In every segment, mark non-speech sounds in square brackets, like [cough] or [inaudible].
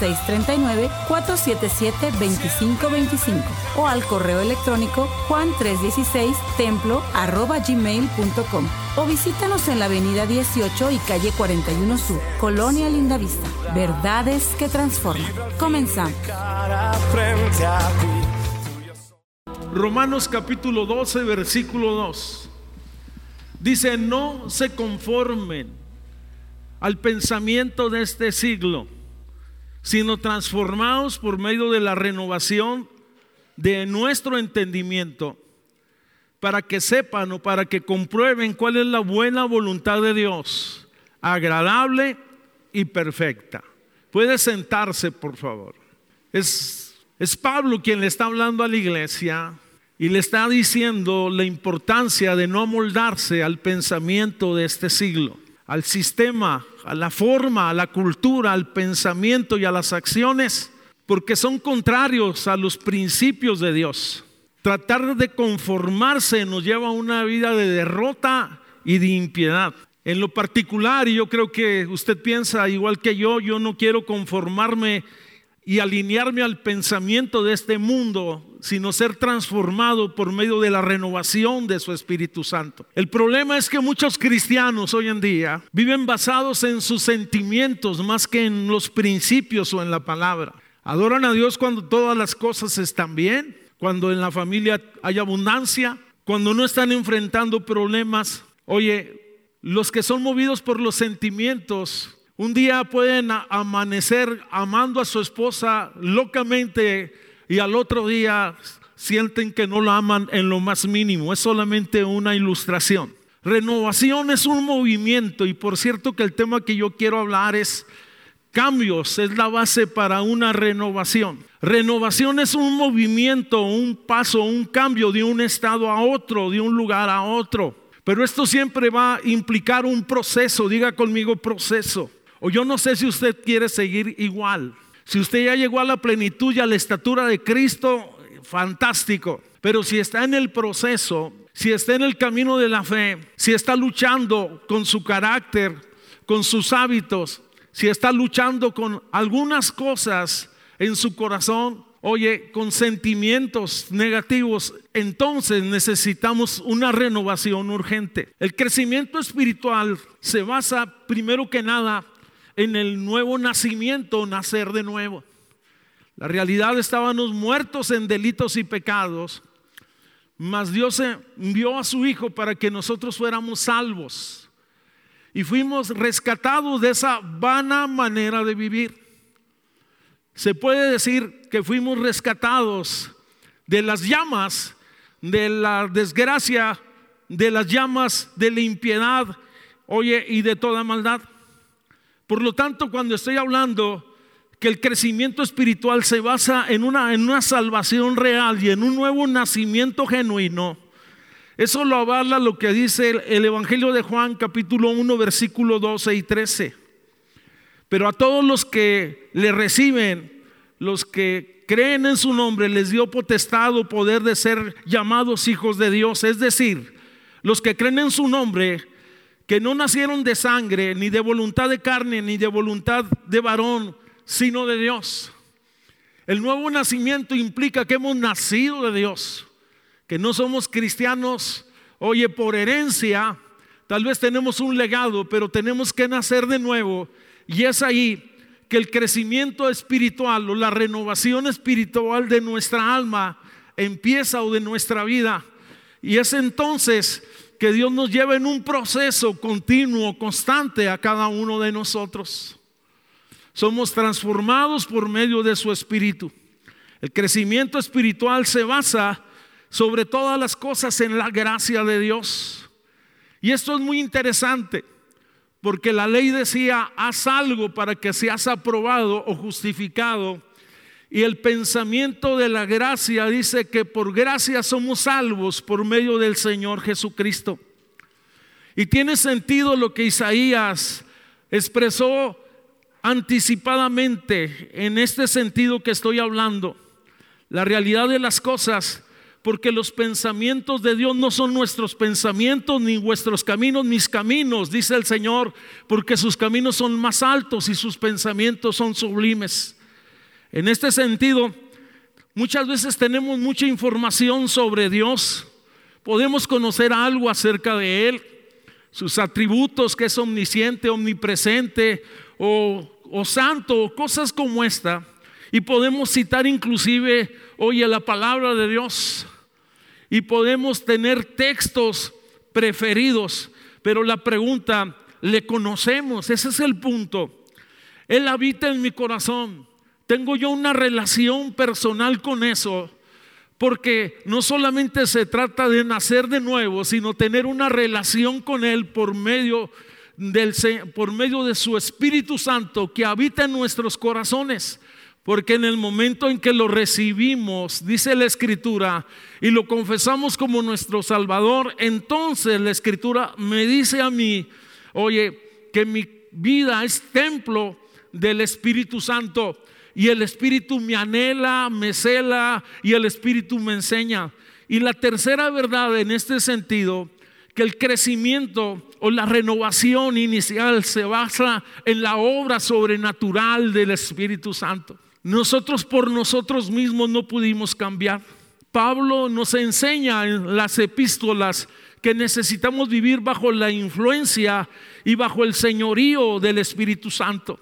639-477-2525 o al correo electrónico juan316templo gmail.com o visítanos en la avenida 18 y calle 41 Sur, Colonia Lindavista. Verdades que transforman. Comenzamos. Romanos capítulo 12, versículo 2. Dice, no se conformen al pensamiento de este siglo sino transformados por medio de la renovación de nuestro entendimiento, para que sepan o para que comprueben cuál es la buena voluntad de Dios, agradable y perfecta. Puede sentarse, por favor. Es, es Pablo quien le está hablando a la iglesia y le está diciendo la importancia de no amoldarse al pensamiento de este siglo al sistema, a la forma, a la cultura, al pensamiento y a las acciones, porque son contrarios a los principios de Dios. Tratar de conformarse nos lleva a una vida de derrota y de impiedad. En lo particular, y yo creo que usted piensa igual que yo, yo no quiero conformarme y alinearme al pensamiento de este mundo, sino ser transformado por medio de la renovación de su Espíritu Santo. El problema es que muchos cristianos hoy en día viven basados en sus sentimientos más que en los principios o en la palabra. Adoran a Dios cuando todas las cosas están bien, cuando en la familia hay abundancia, cuando no están enfrentando problemas. Oye, los que son movidos por los sentimientos un día pueden amanecer amando a su esposa locamente y al otro día sienten que no la aman en lo más mínimo. Es solamente una ilustración. Renovación es un movimiento y por cierto que el tema que yo quiero hablar es cambios, es la base para una renovación. Renovación es un movimiento, un paso, un cambio de un estado a otro, de un lugar a otro. Pero esto siempre va a implicar un proceso, diga conmigo proceso. O yo no sé si usted quiere seguir igual. Si usted ya llegó a la plenitud y a la estatura de Cristo, fantástico. Pero si está en el proceso, si está en el camino de la fe, si está luchando con su carácter, con sus hábitos, si está luchando con algunas cosas en su corazón, oye, con sentimientos negativos, entonces necesitamos una renovación urgente. El crecimiento espiritual se basa primero que nada en el nuevo nacimiento, nacer de nuevo. La realidad estábamos muertos en delitos y pecados, mas Dios envió a su Hijo para que nosotros fuéramos salvos y fuimos rescatados de esa vana manera de vivir. Se puede decir que fuimos rescatados de las llamas, de la desgracia, de las llamas de la impiedad, oye, y de toda maldad. Por lo tanto, cuando estoy hablando que el crecimiento espiritual se basa en una, en una salvación real y en un nuevo nacimiento genuino, eso lo avala lo que dice el, el Evangelio de Juan capítulo 1 versículo 12 y 13. Pero a todos los que le reciben, los que creen en su nombre, les dio potestad poder de ser llamados hijos de Dios. Es decir, los que creen en su nombre que no nacieron de sangre, ni de voluntad de carne, ni de voluntad de varón, sino de Dios. El nuevo nacimiento implica que hemos nacido de Dios, que no somos cristianos, oye, por herencia, tal vez tenemos un legado, pero tenemos que nacer de nuevo. Y es ahí que el crecimiento espiritual o la renovación espiritual de nuestra alma empieza o de nuestra vida. Y es entonces que Dios nos lleve en un proceso continuo, constante a cada uno de nosotros. Somos transformados por medio de su espíritu. El crecimiento espiritual se basa sobre todas las cosas en la gracia de Dios. Y esto es muy interesante, porque la ley decía, haz algo para que seas aprobado o justificado y el pensamiento de la gracia dice que por gracia somos salvos por medio del Señor Jesucristo. Y tiene sentido lo que Isaías expresó anticipadamente en este sentido que estoy hablando. la realidad de las cosas, porque los pensamientos de Dios no son nuestros pensamientos, ni vuestros caminos, mis caminos, dice el Señor, porque sus caminos son más altos y sus pensamientos son sublimes. En este sentido, muchas veces tenemos mucha información sobre Dios, podemos conocer algo acerca de Él, sus atributos, que es omnisciente, omnipresente o, santo, o cosas como esta. Y podemos citar inclusive, oye, la palabra de Dios. Y podemos tener textos preferidos. Pero la pregunta, ¿le conocemos? Ese es el punto. Él habita en mi corazón. Tengo yo una relación personal con eso. Porque no solamente se trata de nacer de nuevo, sino tener una relación con Él por medio, del, por medio de su Espíritu Santo que habita en nuestros corazones. Porque en el momento en que lo recibimos, dice la Escritura, y lo confesamos como nuestro Salvador, entonces la Escritura me dice a mí, oye, que mi vida es templo del Espíritu Santo. Y el Espíritu me anhela, me cela y el Espíritu me enseña. Y la tercera verdad en este sentido, que el crecimiento o la renovación inicial se basa en la obra sobrenatural del Espíritu Santo. Nosotros por nosotros mismos no pudimos cambiar. Pablo nos enseña en las epístolas que necesitamos vivir bajo la influencia y bajo el señorío del Espíritu Santo.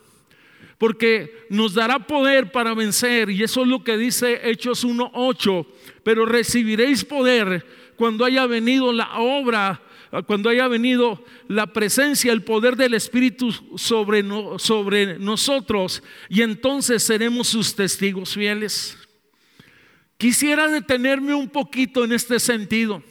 Porque nos dará poder para vencer, y eso es lo que dice Hechos 1.8, pero recibiréis poder cuando haya venido la obra cuando haya venido la presencia, el poder del Espíritu sobre, sobre nosotros y entonces seremos sus testigos fieles. Quisiera detenerme un poquito en este sentido.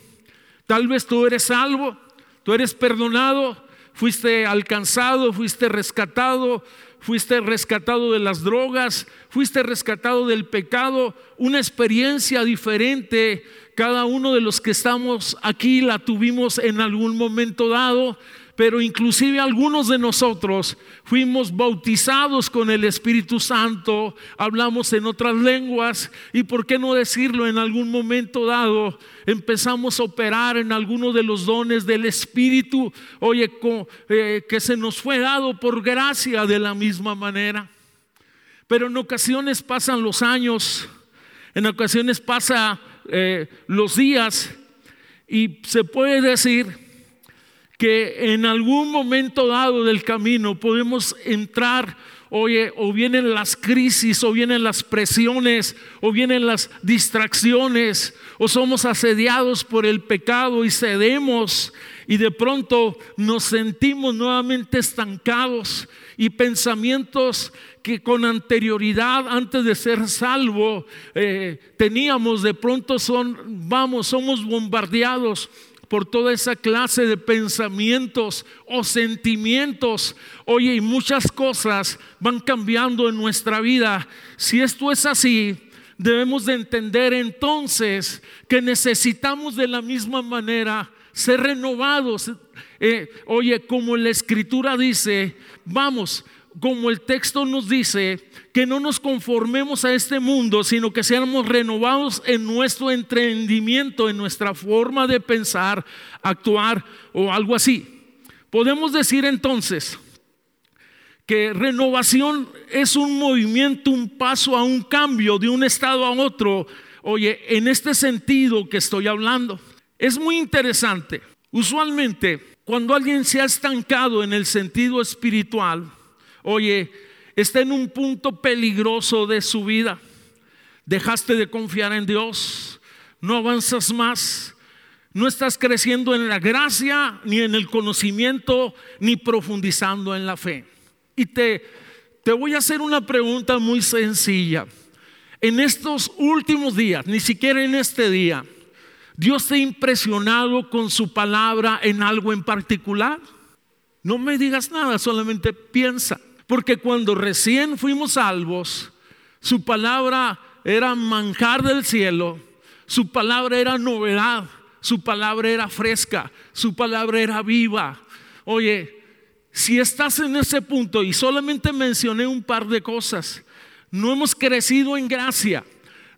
Tal vez tú eres salvo, tú eres perdonado, fuiste alcanzado, fuiste rescatado, fuiste rescatado de las drogas, fuiste rescatado del pecado, una experiencia diferente. Cada uno de los que estamos aquí la tuvimos en algún momento dado, pero inclusive algunos de nosotros fuimos bautizados con el Espíritu Santo, hablamos en otras lenguas y por qué no decirlo en algún momento dado, empezamos a operar en alguno de los dones del Espíritu, oye, eh, que se nos fue dado por gracia de la misma manera. Pero en ocasiones pasan los años, en ocasiones pasa eh, los días y se puede decir que en algún momento dado del camino podemos entrar, oye, o vienen las crisis, o vienen las presiones, o vienen las distracciones, o somos asediados por el pecado y cedemos y de pronto nos sentimos nuevamente estancados y pensamientos que con anterioridad, antes de ser salvo, eh, teníamos, de pronto son, vamos, somos bombardeados por toda esa clase de pensamientos o sentimientos. Oye, y muchas cosas van cambiando en nuestra vida. Si esto es así, debemos de entender entonces que necesitamos de la misma manera ser renovados. Eh, oye, como la escritura dice, vamos, como el texto nos dice, que no nos conformemos a este mundo, sino que seamos renovados en nuestro entendimiento, en nuestra forma de pensar, actuar o algo así. Podemos decir entonces que renovación es un movimiento, un paso a un cambio de un estado a otro. Oye, en este sentido que estoy hablando, es muy interesante. Usualmente, cuando alguien se ha estancado en el sentido espiritual, oye, está en un punto peligroso de su vida. Dejaste de confiar en Dios, no avanzas más, no estás creciendo en la gracia, ni en el conocimiento, ni profundizando en la fe. Y te, te voy a hacer una pregunta muy sencilla. En estos últimos días, ni siquiera en este día, ¿Dios te ha impresionado con su palabra en algo en particular? No me digas nada, solamente piensa. Porque cuando recién fuimos salvos, su palabra era manjar del cielo, su palabra era novedad, su palabra era fresca, su palabra era viva. Oye, si estás en ese punto y solamente mencioné un par de cosas, no hemos crecido en gracia,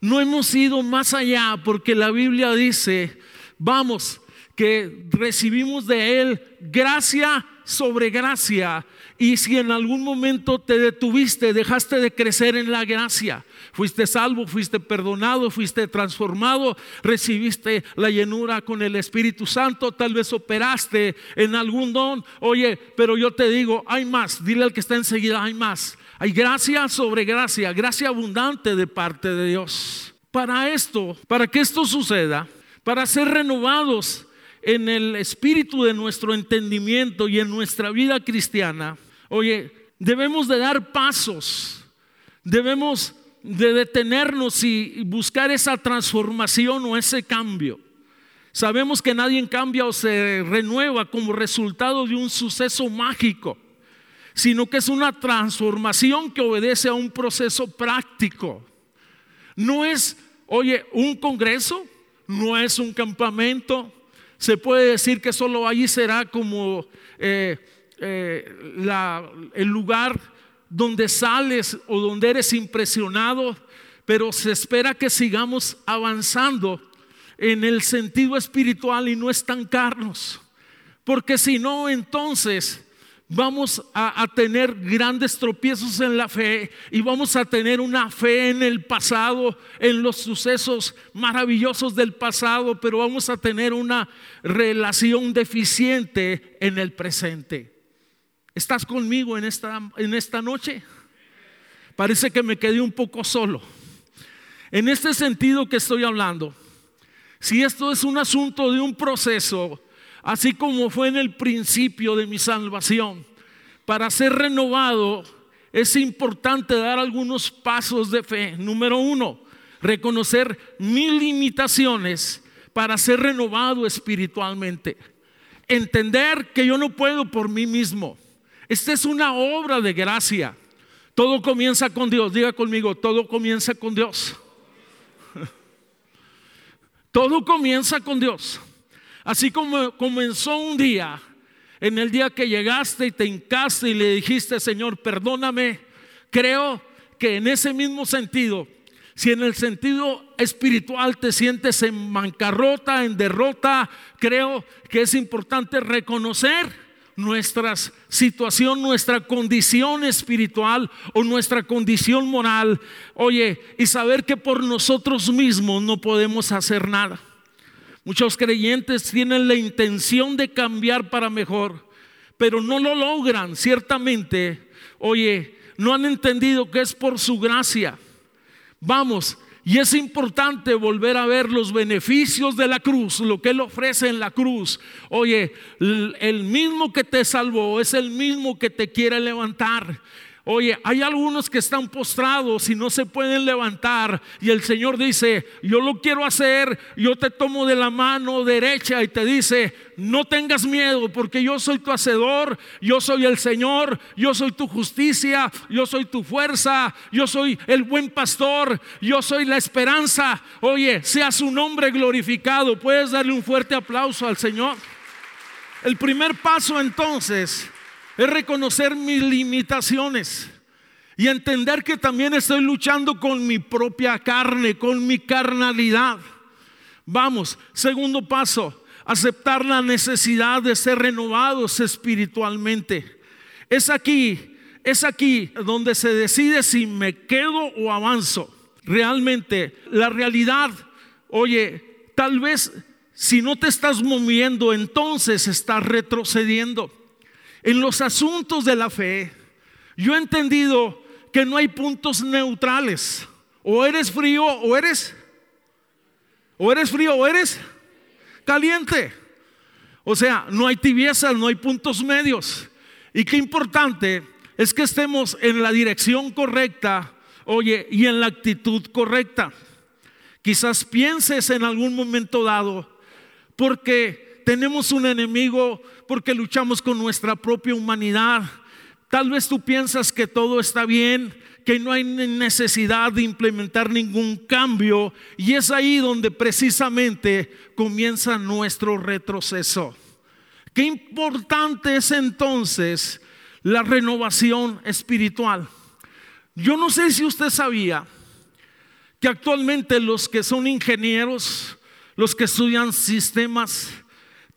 no hemos ido más allá porque la Biblia dice, vamos, que recibimos de Él gracia sobre gracia. Y si en algún momento te detuviste, dejaste de crecer en la gracia, fuiste salvo, fuiste perdonado, fuiste transformado, recibiste la llenura con el Espíritu Santo, tal vez operaste en algún don. Oye, pero yo te digo, hay más, dile al que está enseguida, hay más. Hay gracia sobre gracia, gracia abundante de parte de Dios. Para esto, para que esto suceda, para ser renovados en el espíritu de nuestro entendimiento y en nuestra vida cristiana, oye, debemos de dar pasos, debemos de detenernos y buscar esa transformación o ese cambio. Sabemos que nadie cambia o se renueva como resultado de un suceso mágico sino que es una transformación que obedece a un proceso práctico. No es, oye, un congreso, no es un campamento. Se puede decir que solo allí será como eh, eh, el lugar donde sales o donde eres impresionado, pero se espera que sigamos avanzando en el sentido espiritual y no estancarnos. Porque si no, entonces vamos a, tener grandes tropiezos en la fe y vamos a tener una fe en el pasado, en los sucesos maravillosos del pasado, pero vamos a tener una relación deficiente en el presente. ¿Estás conmigo en esta, en esta noche? Parece que me quedé un poco solo. En este sentido que estoy hablando, si esto es un asunto de un proceso, así como fue en el principio de mi salvación. Para ser renovado es importante dar algunos pasos de fe. Número uno, reconocer mis limitaciones para ser renovado espiritualmente. Entender que yo no puedo por mí mismo. Esta es una obra de gracia. Todo comienza con Dios. Diga conmigo, todo comienza con Dios. [laughs] Todo comienza con Dios. Así como comenzó un día, en el día que llegaste y te hincaste y le dijiste, Señor, perdóname, creo que en ese mismo sentido, si en el sentido espiritual te sientes en bancarrota, en derrota, creo que es importante reconocer nuestra situación, nuestra condición espiritual o nuestra condición moral. Oye, y saber que por nosotros mismos no podemos hacer nada. Muchos creyentes tienen la intención de cambiar para mejor, pero no lo logran, ciertamente. Oye, no han entendido que es por su gracia. Vamos, y es importante volver a ver los beneficios de la cruz, lo que Él ofrece en la cruz. Oye, el mismo que te salvó es el mismo que te quiere levantar. Oye, hay algunos que están postrados y no se pueden levantar y el Señor dice, yo lo quiero hacer, yo te tomo de la mano derecha y te dice, no tengas miedo porque yo soy tu hacedor, yo soy el Señor, yo soy tu justicia, yo soy tu fuerza, yo soy el buen pastor, yo soy la esperanza. Oye, sea su nombre glorificado. Puedes darle un fuerte aplauso al Señor. El primer paso entonces es reconocer mis limitaciones y entender que también estoy luchando con mi propia carne, con mi carnalidad. Vamos, segundo paso, aceptar la necesidad de ser renovados espiritualmente. Es aquí, es aquí donde se decide si me quedo o avanzo. Realmente, la realidad, oye, tal vez si no te estás moviendo, entonces estás retrocediendo. En los asuntos de la fe, yo he entendido que no hay puntos neutrales. O eres frío o eres o eres frío o eres caliente. O sea, no hay tibiezas, no hay puntos medios. Y qué importante es que estemos en la dirección correcta, oye, y en la actitud correcta. Quizás pienses en algún momento dado, porque tenemos un enemigo porque luchamos con nuestra propia humanidad. Tal vez tú piensas que todo está bien, que no hay necesidad de implementar ningún cambio y es ahí donde precisamente comienza nuestro retroceso. Qué importante es entonces la renovación espiritual. Yo no sé si usted sabía que actualmente los que son ingenieros, los que estudian sistemas,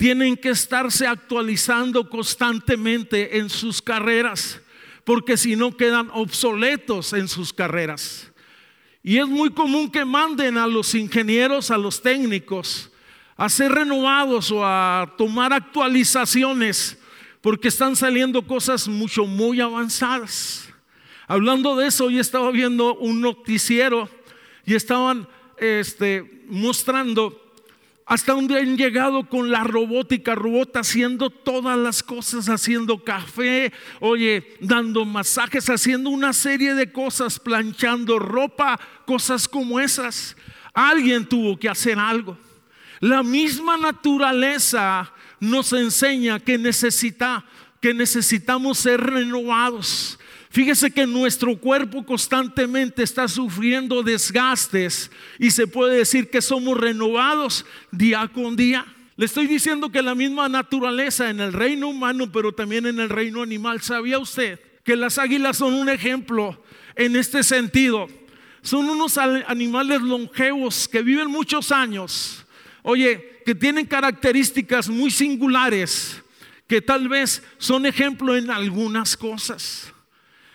tienen que estarse actualizando constantemente en sus carreras, porque si no quedan obsoletos en sus carreras. Y es muy común que manden a los ingenieros, a los técnicos, a ser renovados o a tomar actualizaciones, porque están saliendo cosas mucho, muy avanzadas. Hablando de eso, yo estaba viendo un noticiero y estaban este, mostrando hasta donde han llegado con la robótica, robot haciendo todas las cosas, haciendo café, oye, dando masajes, haciendo una serie de cosas, planchando ropa, cosas como esas. Alguien tuvo que hacer algo. La misma naturaleza nos enseña que necesita que necesitamos ser renovados. Fíjese que nuestro cuerpo constantemente está sufriendo desgastes y se puede decir que somos renovados día con día. Le estoy diciendo que la misma naturaleza en el reino humano, pero también en el reino animal. ¿Sabía usted que las águilas son un ejemplo en este sentido? Son unos animales longevos que viven muchos años. Oye, que tienen características muy singulares que tal vez son ejemplo en algunas cosas.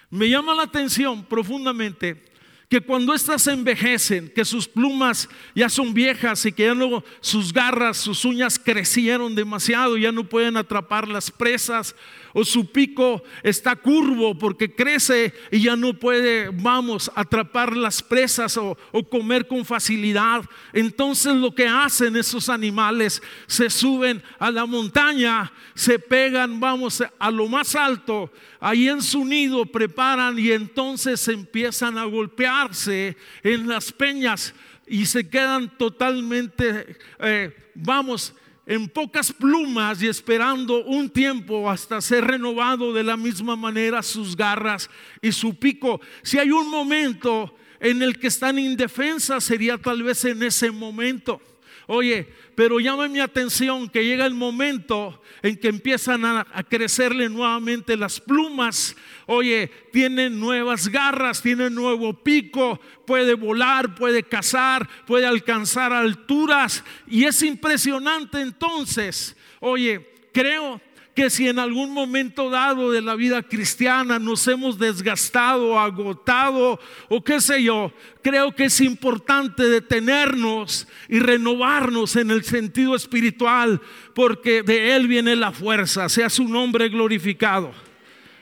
Me llama la atención profundamente que cuando éstas envejecen, que sus plumas ya son viejas y que ya no sus garras, sus uñas crecieron demasiado, ya no pueden atrapar las presas, o su pico está curvo porque crece y ya no puede, vamos, atrapar las presas o, comer con facilidad. Entonces lo que hacen esos animales, se suben a la montaña, se pegan, vamos, a lo más alto, ahí en su nido preparan y entonces empiezan a golpearse en las peñas y se quedan totalmente, eh, vamos, en pocas plumas y esperando un tiempo hasta ser renovado de la misma manera sus garras y su pico. Si hay un momento en el que están indefensas, sería tal vez en ese momento. Oye, pero llama mi atención que llega el momento en que empiezan a, crecerle nuevamente las plumas. Oye, tiene nuevas garras, tiene nuevo pico, puede volar, puede cazar, puede alcanzar alturas. Y es impresionante entonces. Oye, creo que si en algún momento dado de la vida cristiana nos hemos desgastado, agotado o qué sé yo, creo que es importante detenernos y renovarnos en el sentido espiritual, porque de Él viene la fuerza, sea su nombre glorificado.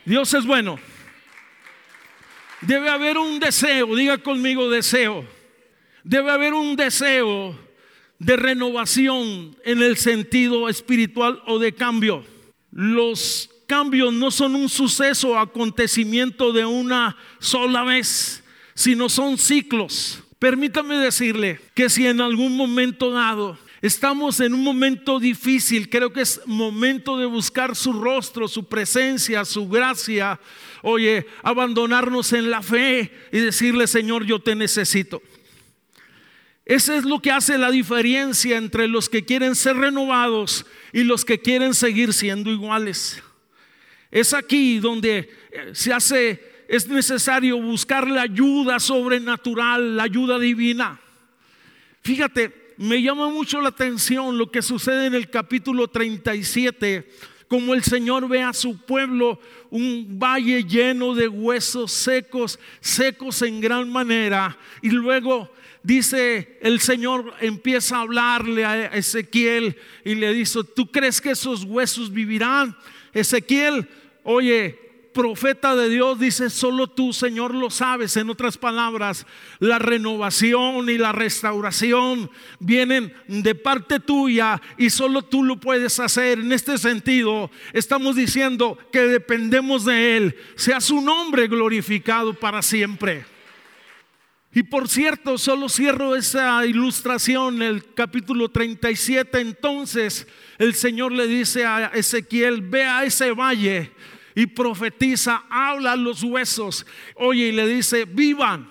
Dios es bueno. Debe haber un deseo, diga conmigo deseo. Debe haber un deseo de renovación en el sentido espiritual o de cambio. Los cambios no son un suceso o acontecimiento de una sola vez, sino son ciclos. Permítame decirle que si en algún momento dado estamos en un momento difícil, creo que es momento de buscar su rostro, su presencia, su gracia, oye, abandonarnos en la fe y decirle, Señor, yo te necesito. Eso es lo que hace la diferencia entre los que quieren ser renovados y los que quieren seguir siendo iguales. Es aquí donde eh, se hace, es necesario buscar la ayuda sobrenatural, la ayuda divina. Fíjate, me llama mucho la atención lo que sucede en el capítulo 37, como el Señor ve a su pueblo un valle lleno de huesos secos, secos en gran manera, y luego dice el Señor, empieza a hablarle a Ezequiel y le dice, ¿tú crees que esos huesos vivirán? Ezequiel, oye, profeta de Dios dice, solo tú, Señor, lo sabes. En otras palabras, la renovación y la restauración vienen de parte tuya y solo tú lo puedes hacer. En este sentido, estamos diciendo que dependemos de Él. Sea su nombre glorificado para siempre. Y por cierto, solo cierro esa ilustración, el capítulo 37. Entonces el Señor le dice a Ezequiel, ve a ese valle y profetiza, habla los huesos. Oye, y le dice, vivan,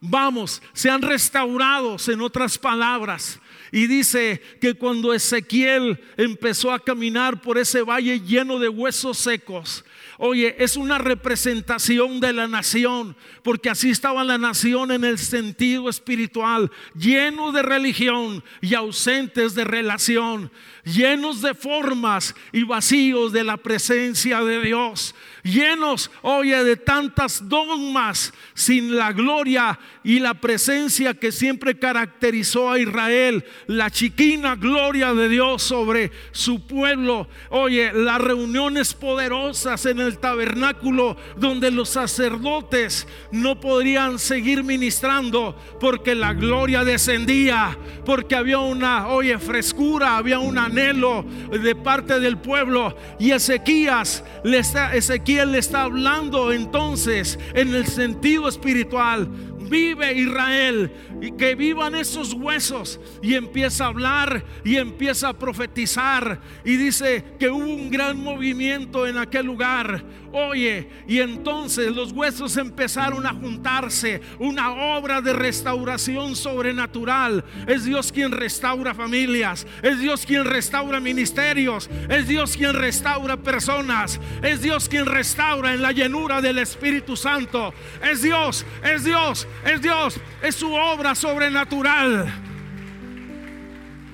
vamos, sean restaurados, en otras palabras. Y dice que cuando Ezequiel empezó a caminar por ese valle lleno de huesos secos, Oye, es una representación de la nación, porque así estaba la nación en el sentido espiritual, lleno de religión y ausentes de relación, llenos de formas y vacíos de la presencia de Dios llenos, oye, de tantas dogmas, sin la gloria y la presencia que siempre caracterizó a Israel, la chiquina gloria de Dios sobre su pueblo. Oye, las reuniones poderosas en el tabernáculo donde los sacerdotes no podrían seguir ministrando porque la gloria descendía, porque había una, oye, frescura, había un anhelo de parte del pueblo. Y Ezequías, Ezequiel le está hablando entonces en el sentido espiritual vive Israel y que vivan esos huesos. Y empieza a hablar y empieza a profetizar. Y dice que hubo un gran movimiento en aquel lugar. Oye, y entonces los huesos empezaron a juntarse. Una obra de restauración sobrenatural. Es Dios quien restaura familias. Es Dios quien restaura ministerios. Es Dios quien restaura personas. Es Dios quien restaura en la llenura del Espíritu Santo. Es Dios, es Dios, es Dios. Es su obra sobrenatural.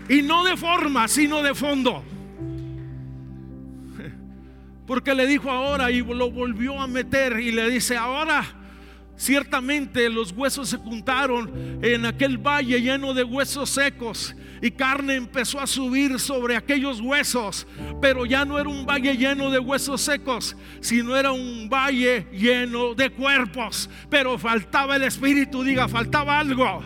Y no de forma, sino de fondo. Porque le dijo ahora y lo volvió a meter y le dice, ahora ciertamente los huesos se juntaron en aquel valle lleno de huesos secos y carne empezó a subir sobre aquellos huesos, pero ya no era un valle lleno de huesos secos, sino era un valle lleno de cuerpos, pero faltaba el espíritu, diga, faltaba algo.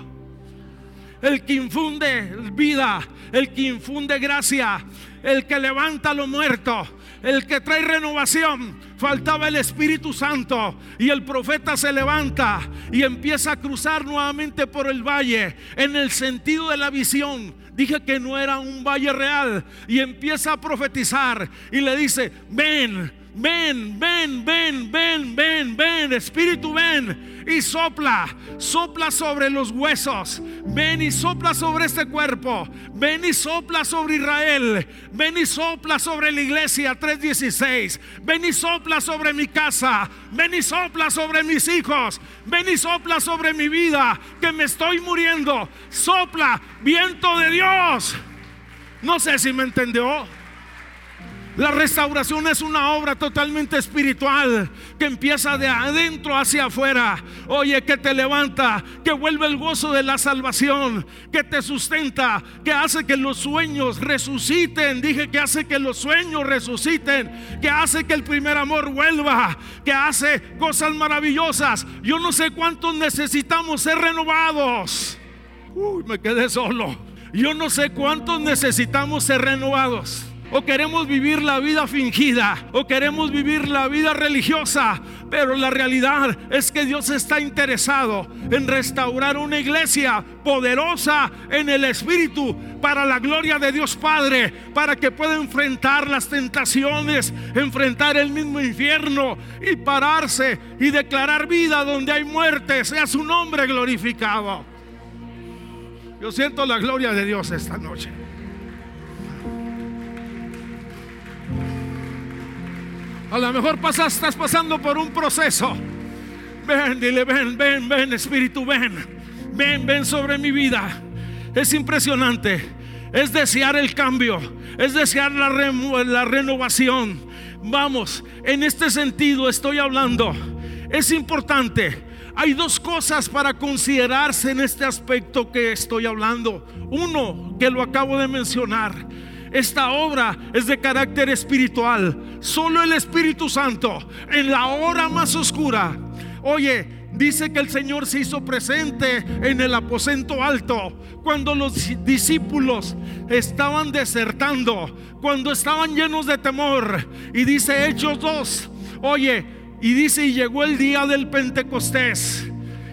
El que infunde vida, el que infunde gracia, el que levanta lo muerto, el que trae renovación. Faltaba el Espíritu Santo y el profeta se levanta y empieza a cruzar nuevamente por el valle en el sentido de la visión. Dije que no era un valle real y empieza a profetizar y le dice, ven, ven, ven, ven, ven, ven, ven, Espíritu, ven y sopla, sopla sobre los huesos, ven y sopla sobre este cuerpo, ven y sopla sobre Israel, ven y sopla sobre la iglesia 316, ven y sopla sobre mi casa, ven y sopla sobre mis hijos, ven y sopla sobre mi vida, que me estoy muriendo, sopla, viento de Dios. No sé si me entendió. La restauración es una obra totalmente espiritual que empieza de adentro hacia afuera. Oye, que te levanta, que vuelve el gozo de la salvación, que te sustenta, que hace que los sueños resuciten. Dije que hace que los sueños resuciten, que hace que el primer amor vuelva, que hace cosas maravillosas. Yo no sé cuántos necesitamos ser renovados. Uy, me quedé solo. Yo no sé cuántos necesitamos ser renovados o queremos vivir la vida fingida, o queremos vivir la vida religiosa, pero la realidad es que Dios está interesado en restaurar una iglesia poderosa en el Espíritu para la gloria de Dios Padre, para que pueda enfrentar las tentaciones, enfrentar el mismo infierno y pararse y declarar vida donde hay muerte, sea su nombre glorificado. Yo siento la gloria de Dios esta noche. A lo mejor pasas, estás pasando por un proceso. Ven, dile, ven, ven, ven, Espíritu, ven. Ven, ven sobre mi vida. Es impresionante. Es desear el cambio. Es desear la, la renovación. Vamos, en este sentido estoy hablando. Es importante. Hay dos cosas para considerarse en este aspecto que estoy hablando. Uno, que lo acabo de mencionar esta obra es de carácter espiritual. Solo el Espíritu Santo en la hora más oscura. Oye, dice que el Señor se hizo presente en el aposento alto cuando los discípulos estaban desertando, cuando estaban llenos de temor. Y dice Hechos 2, oye, y dice, y llegó el día del Pentecostés.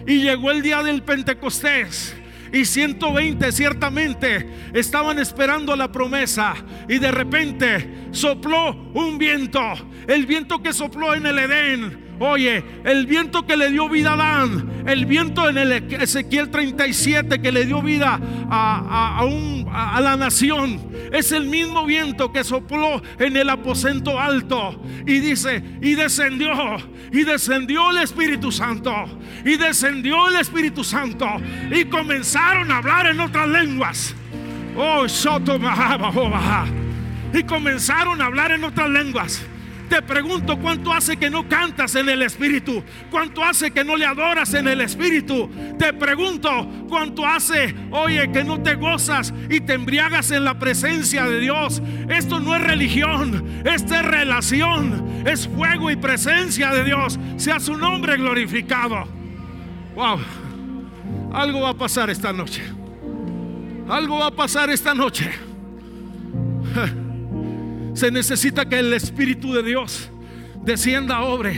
Y llegó el día del Pentecostés y 120 ciertamente estaban esperando la promesa y de repente sopló un viento, el viento que sopló en el Edén. Oye, el viento que le dio vida a Adán, el viento en el Ezequiel 37 que le dio vida a, a, la nación, es el mismo viento que sopló en el aposento alto. Y dice, y descendió, y descendió el Espíritu Santo, y descendió el Espíritu Santo, y comenzaron a hablar en otras lenguas. Oh, y comenzaron a hablar en otras lenguas. Te pregunto cuánto hace que no cantas en el Espíritu, cuánto hace que no le adoras en el Espíritu. Te pregunto cuánto hace, oye, que no te gozas y te embriagas en la presencia de Dios. Esto no es religión, esta es relación, es fuego y presencia de Dios. Sea su nombre glorificado. Wow, algo va a pasar esta noche. Algo va a pasar esta noche. [laughs] Se necesita que el Espíritu de Dios descienda obre.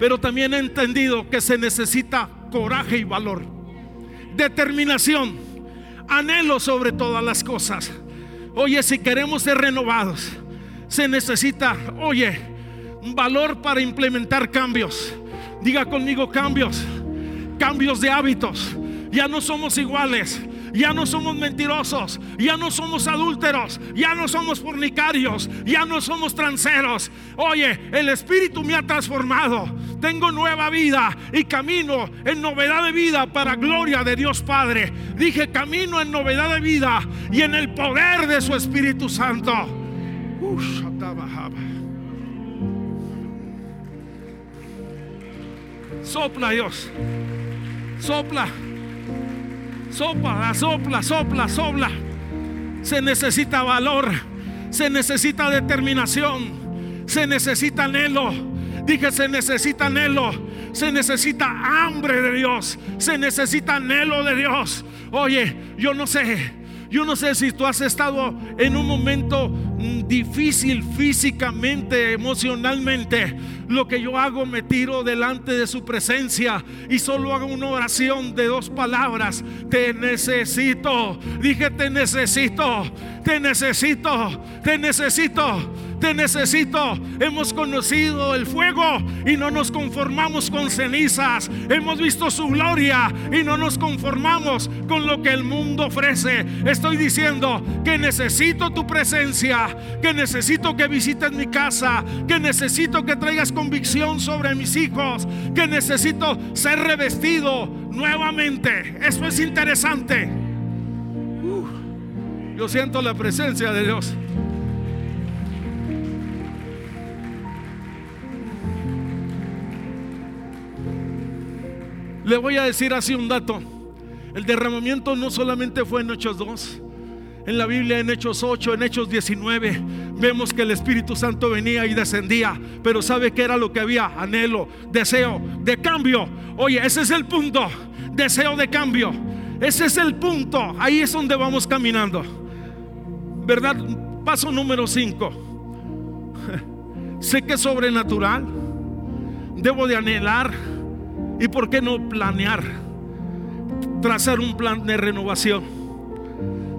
Pero también he entendido que se necesita coraje y valor. Determinación. Anhelo sobre todas las cosas. Oye, si queremos ser renovados, se necesita, oye, valor para implementar cambios. Diga conmigo cambios. Cambios de hábitos. Ya no somos iguales ya no somos mentirosos, ya no somos adúlteros, ya no somos fornicarios, ya no somos tranceros. Oye, el Espíritu me ha transformado. Tengo nueva vida y camino en novedad de vida para gloria de Dios Padre. Dije camino en novedad de vida y en el poder de su Espíritu Santo. Sopla Dios. Sopla. Sopla, sopla, sopla, sopla. Se necesita valor, se necesita determinación, se necesita anhelo. Dije, se necesita anhelo, se necesita hambre de Dios, se necesita anhelo de Dios. Oye, yo no sé, yo no sé si tú has estado en un momento mm, difícil físicamente, emocionalmente. Lo que yo hago, me tiro delante de su presencia y solo hago una oración de dos palabras. Te necesito. Dije, te necesito. Te necesito. Te necesito te necesito. Hemos conocido el fuego y no nos conformamos con cenizas. Hemos visto su gloria y no nos conformamos con lo que el mundo ofrece. Estoy diciendo que necesito tu presencia, que necesito que visites mi casa, que necesito que traigas convicción sobre mis hijos, que necesito ser revestido nuevamente. Eso es interesante. yo siento la presencia de Dios. Le voy a decir así un dato. El derramamiento no solamente fue en Hechos 2. En la Biblia, en Hechos 8, en Hechos 19, vemos que el Espíritu Santo venía y descendía. Pero ¿sabe qué era lo que había? Anhelo, deseo de cambio. Oye, ese es el punto. Deseo de cambio. Ese es el punto. Ahí es donde vamos caminando. ¿Verdad? Paso número 5. [laughs] sé que es sobrenatural. Debo de anhelar ¿Y por qué no planear? Trazar un plan de renovación.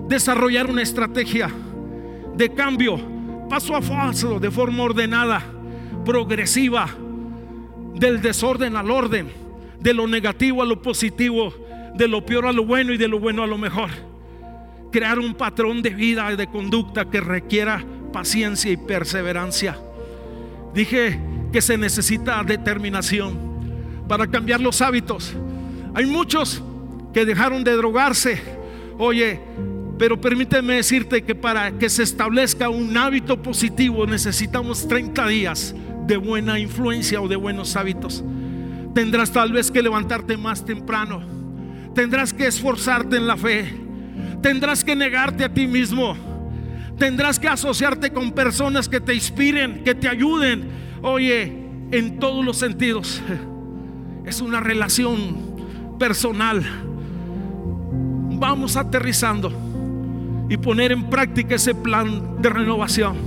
Desarrollar una estrategia de cambio paso a paso, de forma ordenada, progresiva, del desorden al orden, de lo negativo a lo positivo, de lo peor a lo bueno y de lo bueno a lo mejor. Crear un patrón de vida y de conducta que requiera paciencia y perseverancia. Dije que se necesita determinación para cambiar los hábitos. Hay muchos que dejaron de drogarse. Oye, pero permíteme decirte que para que se establezca un hábito positivo necesitamos 30 días de buena influencia o de buenos hábitos. Tendrás tal vez que levantarte más temprano. Tendrás que esforzarte en la fe. Tendrás que negarte a ti mismo. Tendrás que asociarte con personas que te inspiren, que te ayuden. Oye, en todos los sentidos. [laughs] Es una relación personal. Vamos aterrizando y poner en práctica ese plan de renovación.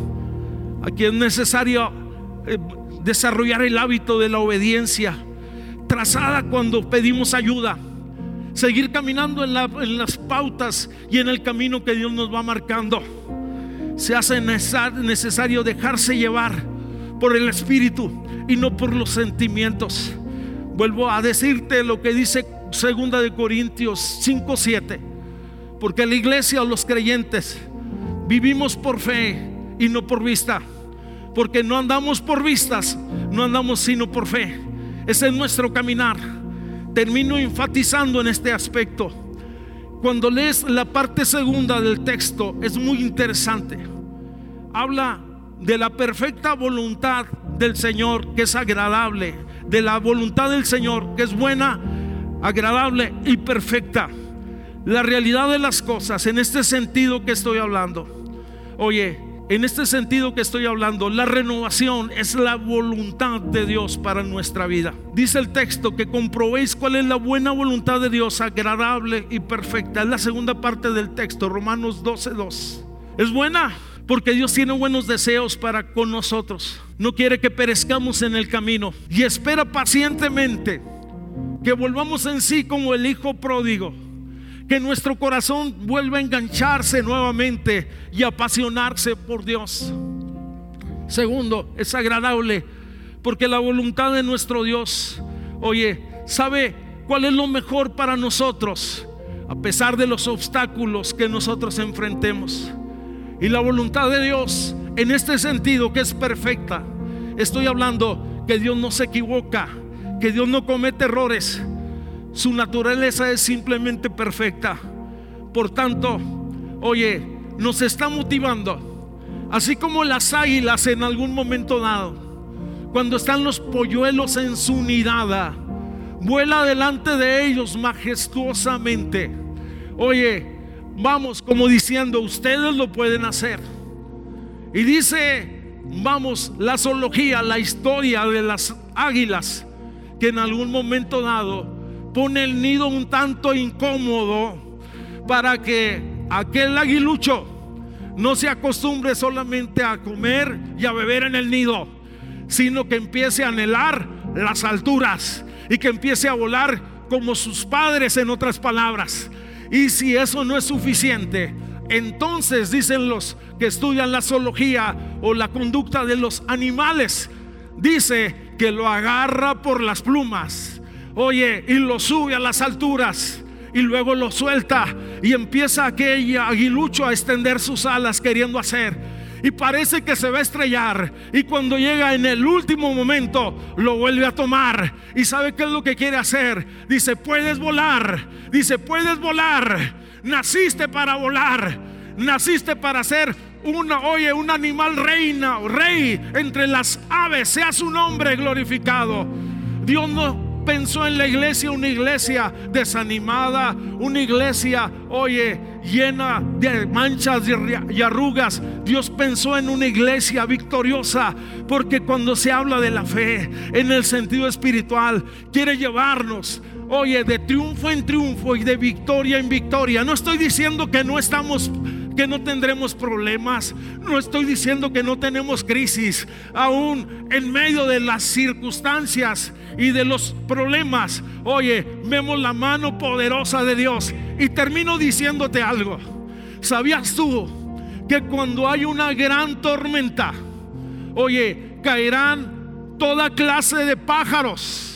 Aquí es necesario eh, desarrollar el hábito de la obediencia, trazada cuando pedimos ayuda. Seguir caminando en, en las pautas y en el camino que Dios nos va marcando. se hace necesario dejarse llevar por el Espíritu y no por los sentimientos. Vuelvo a decirte lo que dice Segunda de Corintios 5:7, porque la iglesia o los creyentes vivimos por fe y no por vista, porque no andamos por vistas, no andamos sino por fe. Ese es nuestro caminar. Termino enfatizando en este aspecto. Cuando lees la parte segunda del texto es muy interesante. Habla de la perfecta voluntad del Señor que es agradable, de la voluntad del Señor que es buena, agradable y perfecta. La realidad de las cosas en este sentido que estoy hablando. Oye, en este sentido que estoy hablando, la renovación es la voluntad de Dios para nuestra vida. Dice el texto que comprobéis cuál es la buena voluntad de Dios, agradable y perfecta. Es la segunda parte del texto, Romanos 12:2. Es buena porque Dios tiene buenos deseos para con nosotros. No quiere que perezcamos en el camino y espera pacientemente que volvamos en sí como el hijo pródigo que nuestro corazón vuelva a engancharse nuevamente y apasionarse por Dios. Segundo, es agradable porque la voluntad de nuestro Dios, oye, sabe cuál es lo mejor para nosotros, a pesar de los obstáculos que nosotros enfrentemos. Y la voluntad de Dios, en este sentido, que es perfecta, estoy hablando que Dios no se equivoca, que Dios no comete errores, su naturaleza es simplemente perfecta. Por tanto, oye, nos está motivando. Así como las águilas en algún momento dado, cuando están los polluelos en su nidada, vuela delante de ellos majestuosamente. Oye, vamos como diciendo, ustedes lo pueden hacer. Y dice, vamos, la zoología, la historia de las águilas, que en algún momento dado pone el nido un tanto incómodo para que aquel aguilucho no se acostumbre solamente a comer y a beber en el nido, sino que empiece a anhelar las alturas y que empiece a volar como sus padres en otras palabras. Y si eso no es suficiente, entonces dicen los que estudian la zoología o la conducta de los animales, dice que lo agarra por las plumas Oye, y lo sube a las alturas y luego lo suelta y empieza aquel aguilucho a extender sus alas queriendo hacer. Y parece que se va a estrellar. Y cuando llega en el último momento, lo vuelve a tomar. ¿Y sabe qué es lo que quiere hacer? Dice, puedes volar. Dice, puedes volar. Naciste para volar. Naciste para ser una, oye, un animal reina o rey entre las aves. Sea su nombre glorificado. Dios no pensó en la iglesia, una iglesia desanimada, una iglesia, oye, llena de manchas y arrugas. Dios pensó en una iglesia victoriosa, porque cuando se habla de la fe en el sentido espiritual, quiere llevarnos oye, de triunfo en triunfo y de victoria en victoria. No estoy diciendo que no estamos que no tendremos problemas. No estoy diciendo que no tenemos crisis. Aún en medio de las circunstancias y de los problemas, oye, vemos la mano poderosa de Dios. Y termino diciéndote algo. ¿Sabías tú que cuando hay una gran tormenta, oye, caerán toda clase de pájaros?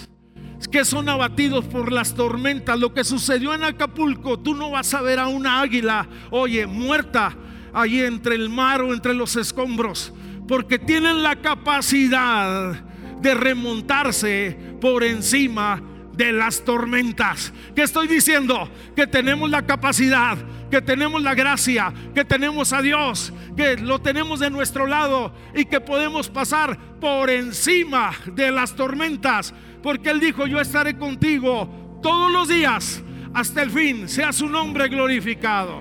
Que son abatidos por las tormentas. Lo que sucedió en Acapulco, tú no vas a ver a una águila, oye, muerta allí entre el mar o entre los escombros, porque tienen la capacidad de remontarse por encima de las tormentas. ¿Qué estoy diciendo? Que tenemos la capacidad, que tenemos la gracia, que tenemos a Dios, que lo tenemos de nuestro lado y que podemos pasar por encima de las tormentas porque Él dijo, yo estaré contigo todos los días hasta el fin, sea su nombre glorificado.